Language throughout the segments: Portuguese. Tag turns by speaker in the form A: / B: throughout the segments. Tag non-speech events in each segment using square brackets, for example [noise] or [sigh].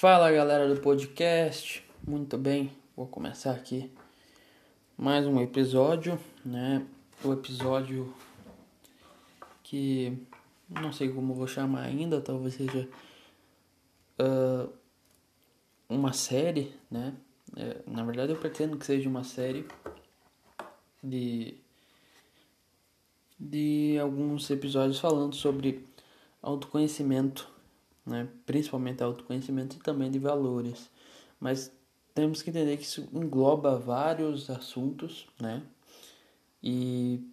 A: Fala galera do podcast, muito bem, vou começar aqui mais um episódio, né? O episódio que não sei como vou chamar ainda, talvez seja uh, uma série, né? É, na verdade eu pretendo que seja uma série de de alguns episódios falando sobre autoconhecimento, né? principalmente autoconhecimento e também de valores. Mas temos que entender que isso engloba vários assuntos, né? E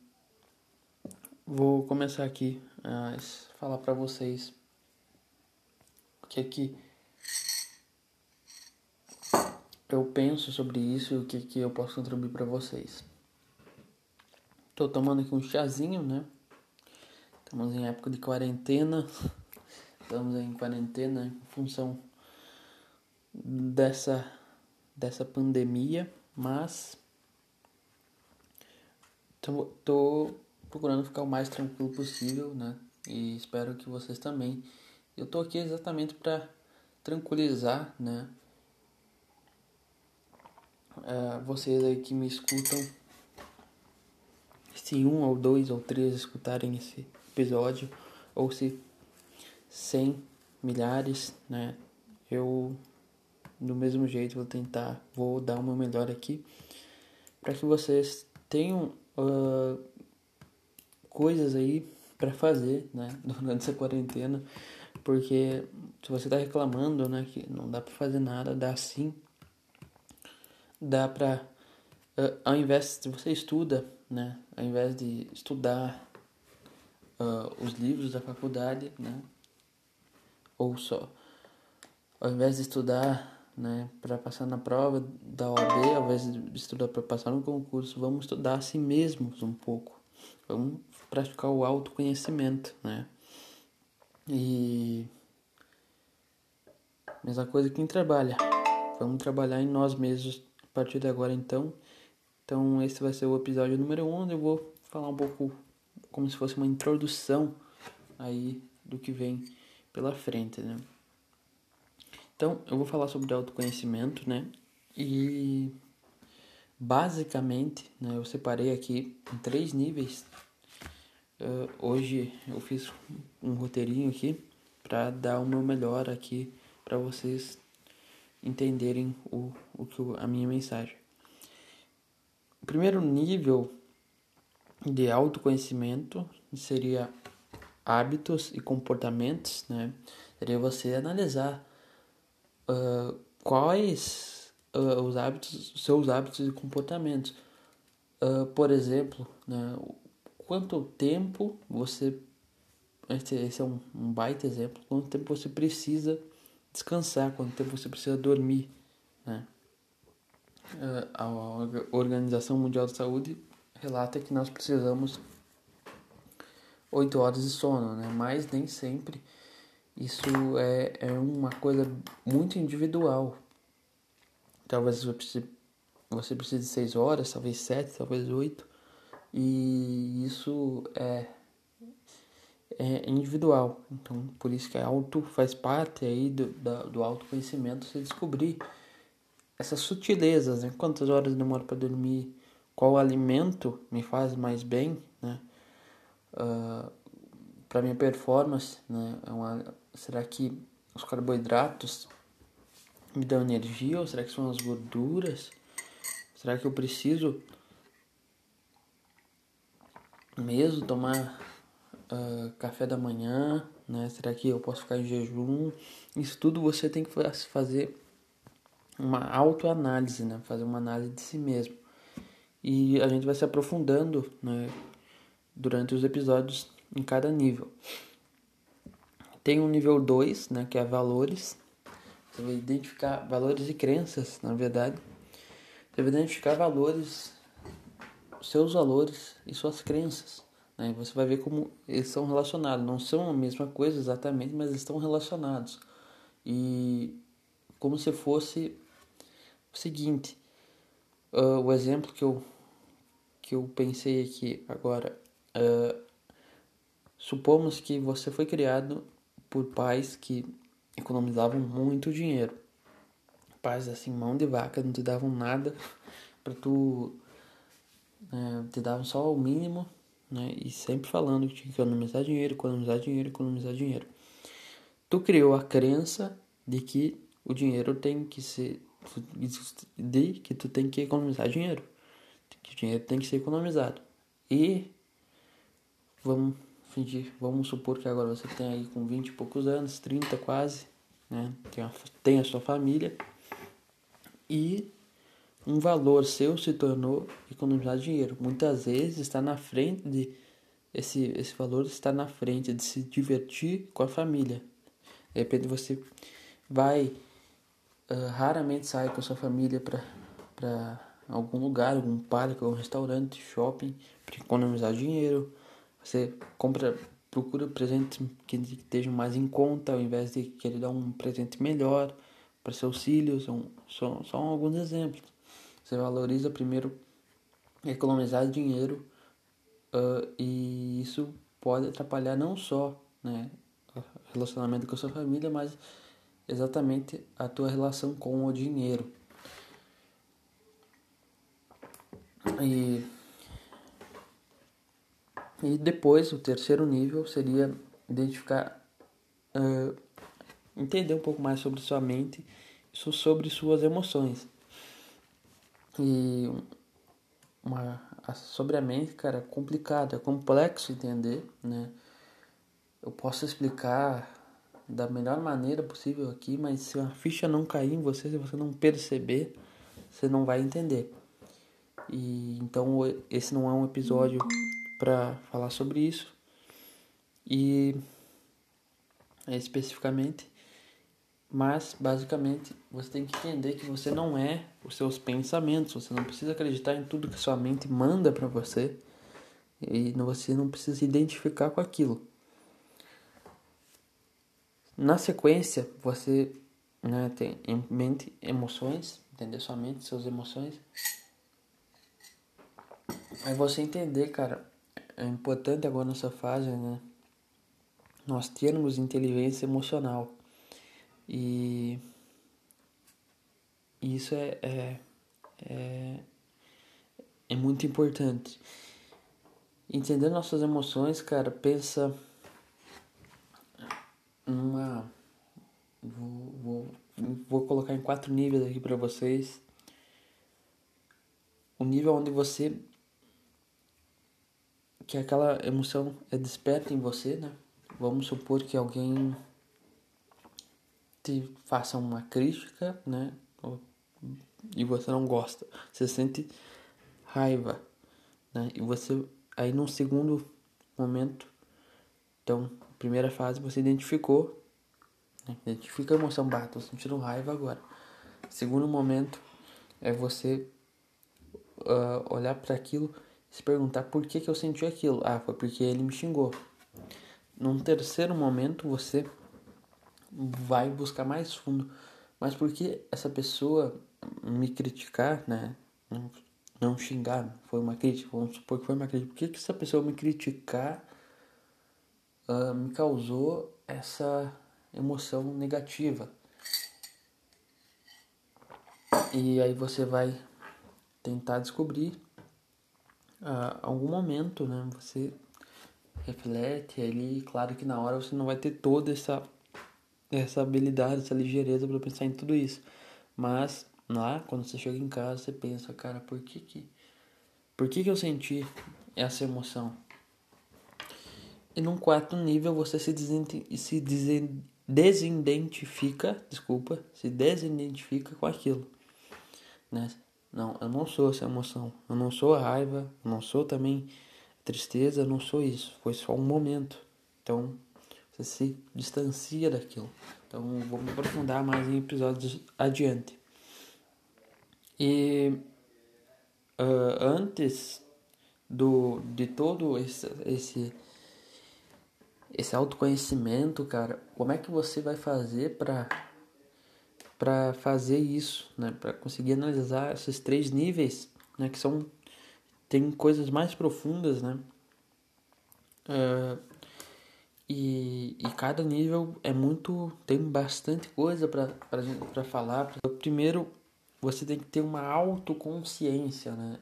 A: vou começar aqui a falar para vocês o que é que eu penso sobre isso e o que é que eu posso contribuir para vocês. Tô tomando aqui um chazinho, né? Estamos em época de quarentena. [laughs] Estamos em quarentena em função dessa dessa pandemia, mas tô, procurando ficar o mais tranquilo possível, né? E espero que vocês também. Eu tô aqui exatamente para tranquilizar, né? Uh, vocês aí que me escutam se um ou dois ou três escutarem esse episódio, ou se cem, milhares, né? Eu do mesmo jeito vou tentar, vou dar o meu melhor aqui para que vocês tenham uh, coisas aí para fazer, né? [laughs] Durante essa quarentena, porque se você tá reclamando, né, que não dá para fazer nada, dá sim, dá para uh, ao invés de você estuda né? Ao invés de estudar uh, os livros da faculdade, né? Ou só, ao invés de estudar, né, para passar na prova da OAB, ao invés de estudar para passar no concurso, vamos estudar a si mesmos um pouco. Vamos praticar o autoconhecimento, né? E mesma coisa quem trabalha. Vamos trabalhar em nós mesmos a partir de agora então então esse vai ser o episódio número 1, onde eu vou falar um pouco como se fosse uma introdução aí do que vem pela frente, né? Então, eu vou falar sobre autoconhecimento, né? E basicamente, né, eu separei aqui em três níveis. Uh, hoje eu fiz um roteirinho aqui para dar o meu melhor aqui para vocês entenderem o, o que a minha mensagem. O primeiro nível de autoconhecimento seria hábitos e comportamentos, né? Seria você analisar uh, quais uh, os hábitos, seus hábitos e comportamentos. Uh, por exemplo, né, quanto tempo você esse, esse é um, um, baita exemplo. Quanto tempo você precisa descansar? Quanto tempo você precisa dormir? Né? A Organização Mundial de Saúde relata que nós precisamos 8 horas de sono, né? Mas nem sempre isso é, é uma coisa muito individual. Talvez você precise, de 6 horas, talvez 7, talvez 8. E isso é, é individual. Então, por isso que auto faz parte aí do, do autoconhecimento, você descobrir essas sutilezas, né? Quantas horas demora para dormir? Qual alimento me faz mais bem, né? Uh, ah, para minha performance, né? É uma, será que os carboidratos me dão energia ou será que são as gorduras? Será que eu preciso mesmo tomar uh, café da manhã, né? Será que eu posso ficar em jejum? Isso tudo você tem que fazer uma autoanálise, né? Fazer uma análise de si mesmo. E a gente vai se aprofundando, né? Durante os episódios em cada nível. Tem um nível 2, né? Que é valores. Você vai identificar valores e crenças, na verdade. Você vai identificar valores, seus valores e suas crenças. Né? Você vai ver como eles são relacionados. Não são a mesma coisa exatamente, mas estão relacionados. E como se fosse o seguinte, uh, o exemplo que eu, que eu pensei aqui agora, uh, supomos que você foi criado por pais que economizavam muito dinheiro. Pais assim, mão de vaca, não te davam nada [laughs] para tu. É, te davam só o mínimo, né? E sempre falando que tinha que economizar dinheiro, economizar dinheiro, economizar dinheiro. Tu criou a crença de que o dinheiro tem que ser. de que tu tem que economizar dinheiro. Que o dinheiro tem que ser economizado. E vamos fingir, vamos supor que agora você tem aí com 20 e poucos anos, 30 quase, né? Tem a, tem a sua família e um valor seu se tornou economizar dinheiro. Muitas vezes está na frente de esse esse valor está na frente de se divertir com a família. De repente você vai uh, raramente sai com a sua família para para algum lugar, algum parque, algum restaurante, shopping, para economizar dinheiro você compra, procura presentes que estejam mais em conta, ao invés de querer dar um presente melhor para seus filhos. São, são, são alguns exemplos. Você valoriza primeiro economizar dinheiro uh, e isso pode atrapalhar não só né, o relacionamento com a sua família, mas exatamente a tua relação com o dinheiro. E e depois, o terceiro nível seria identificar, uh, entender um pouco mais sobre sua mente, sobre suas emoções. E uma, sobre a mente, cara, é complicado, é complexo entender, né? Eu posso explicar da melhor maneira possível aqui, mas se a ficha não cair em você, se você não perceber, você não vai entender. E então esse não é um episódio para falar sobre isso. E especificamente, mas basicamente você tem que entender que você não é os seus pensamentos, você não precisa acreditar em tudo que sua mente manda para você e você não precisa se identificar com aquilo. Na sequência, você né, tem em mente emoções, entender sua mente, suas emoções. Aí você entender, cara, é importante agora nessa fase, né? Nós termos inteligência emocional. E isso é, é, é, é muito importante. Entender nossas emoções, cara, pensa numa. Vou, vou, vou colocar em quatro níveis aqui para vocês. O nível onde você que aquela emoção é desperta em você, né? Vamos supor que alguém te faça uma crítica, né? E você não gosta. Você sente raiva, né? E você aí num segundo momento, então, primeira fase você identificou, né? identifica a emoção, bah, tô sentindo raiva agora. Segundo momento é você uh, olhar para aquilo se perguntar por que, que eu senti aquilo. Ah, foi porque ele me xingou. Num terceiro momento, você vai buscar mais fundo. Mas por que essa pessoa me criticar, né? Não, xingar, foi uma crítica, vamos supor que foi uma crítica. Por que, que essa pessoa me criticar uh, me causou essa emoção negativa? E aí você vai tentar descobrir a algum momento, né? Você reflete ali, claro que na hora você não vai ter toda essa essa habilidade, essa ligeireza para pensar em tudo isso. Mas lá, quando você chega em casa, você pensa, cara, por que que por que que eu senti essa emoção? E num quarto nível você se, se desidentifica, desculpa, se desidentifica com aquilo, né? Não, eu não sou essa emoção. Eu não sou a raiva, eu não sou também tristeza, eu não sou isso. Foi só um momento. Então, você se distancia daquilo. Então, vou me aprofundar mais em episódios adiante. E uh, antes do de todo esse, esse esse autoconhecimento, cara, como é que você vai fazer para para fazer isso, né? Para conseguir analisar esses três níveis, né? Que são tem coisas mais profundas, né? Uh, E, e cada nível é muito. tem bastante coisa para falar. Primeiro, você tem que ter uma autoconsciência, né?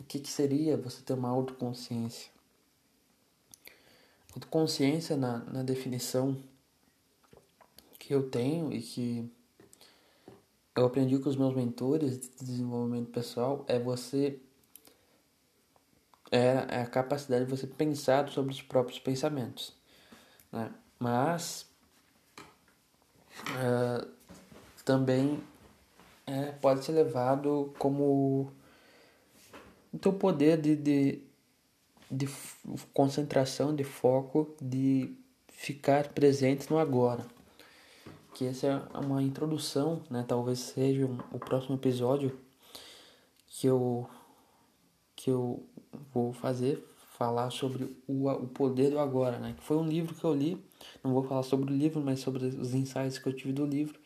A: O que, que seria você ter uma autoconsciência? Autoconsciência, na, na definição que eu tenho e que eu aprendi com os meus mentores de desenvolvimento pessoal, é você é, é a capacidade de você pensar sobre os próprios pensamentos. Né? Mas uh, também é, pode ser levado como o teu poder de, de, de concentração, de foco, de ficar presente no agora. Que essa é uma introdução, né? Talvez seja o próximo episódio que eu que eu vou fazer falar sobre o, o poder do agora, né? Que foi um livro que eu li. Não vou falar sobre o livro, mas sobre os insights que eu tive do livro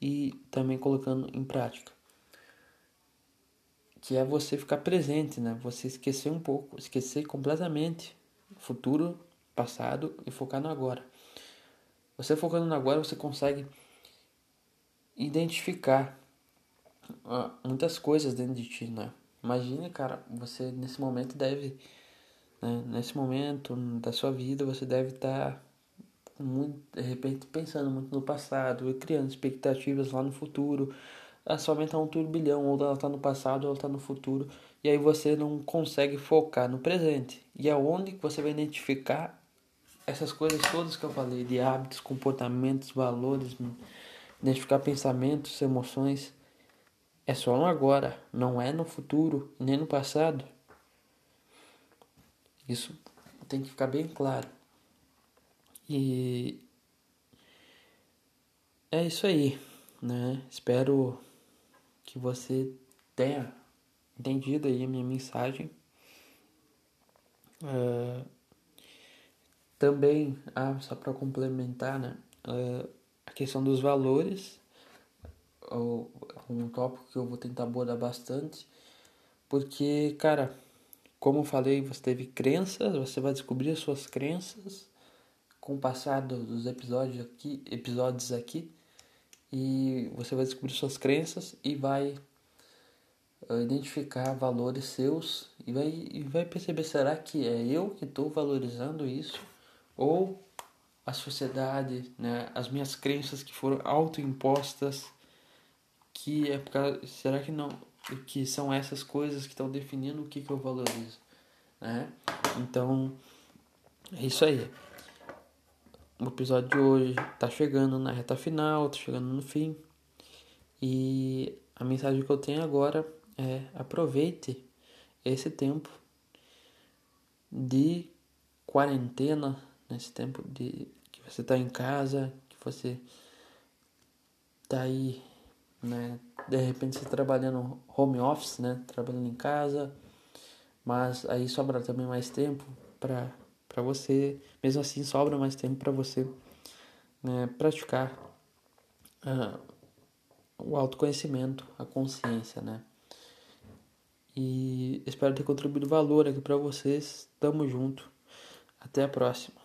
A: e também colocando em prática. Que é você ficar presente, né? Você esquecer um pouco, esquecer completamente futuro, passado e focar no agora. Você focando no agora, você consegue identificar uh, muitas coisas dentro de ti, né? Imagine, cara, você nesse momento deve, né, nesse momento da sua vida, você deve estar tá muito, de repente pensando muito no passado e criando expectativas lá no futuro. A sua mente é um turbilhão, ou ela está no passado ou ela está no futuro, e aí você não consegue focar no presente. E é onde que você vai identificar essas coisas todas que eu falei, de hábitos, comportamentos, valores, identificar pensamentos, emoções é só no agora, não é no futuro nem no passado. Isso tem que ficar bem claro. E é isso aí, né? Espero que você tenha entendido aí a minha mensagem. Uh, também, ah, só para complementar, né? Uh, a questão dos valores um tópico que eu vou tentar abordar bastante, porque, cara, como eu falei, você teve crenças, você vai descobrir as suas crenças com o passar dos episódios aqui, episódios aqui, e você vai descobrir suas crenças e vai uh, identificar valores seus e vai, e vai perceber será que é eu que estou valorizando isso ou a sociedade, né, as minhas crenças que foram autoimpostas que é por causa, será que não que são essas coisas que estão definindo o que, que eu valorizo, né? Então é isso aí. O episódio de hoje tá chegando na reta final, tá chegando no fim. E a mensagem que eu tenho agora é aproveite esse tempo de quarentena, nesse tempo de que você está em casa, que você tá aí né? De repente você trabalhando home office, né? Trabalhando em casa, mas aí sobra também mais tempo para para você, mesmo assim sobra mais tempo para você né, praticar uh, o autoconhecimento, a consciência, né? E espero ter contribuído valor aqui para vocês. Tamo junto. Até a próxima.